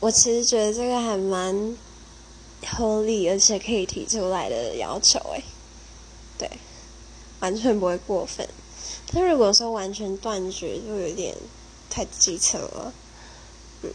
我其实觉得这个还蛮合理而且可以提出来的要求诶对完全不会过分。但如果说完全断绝就有点太基层了。嗯。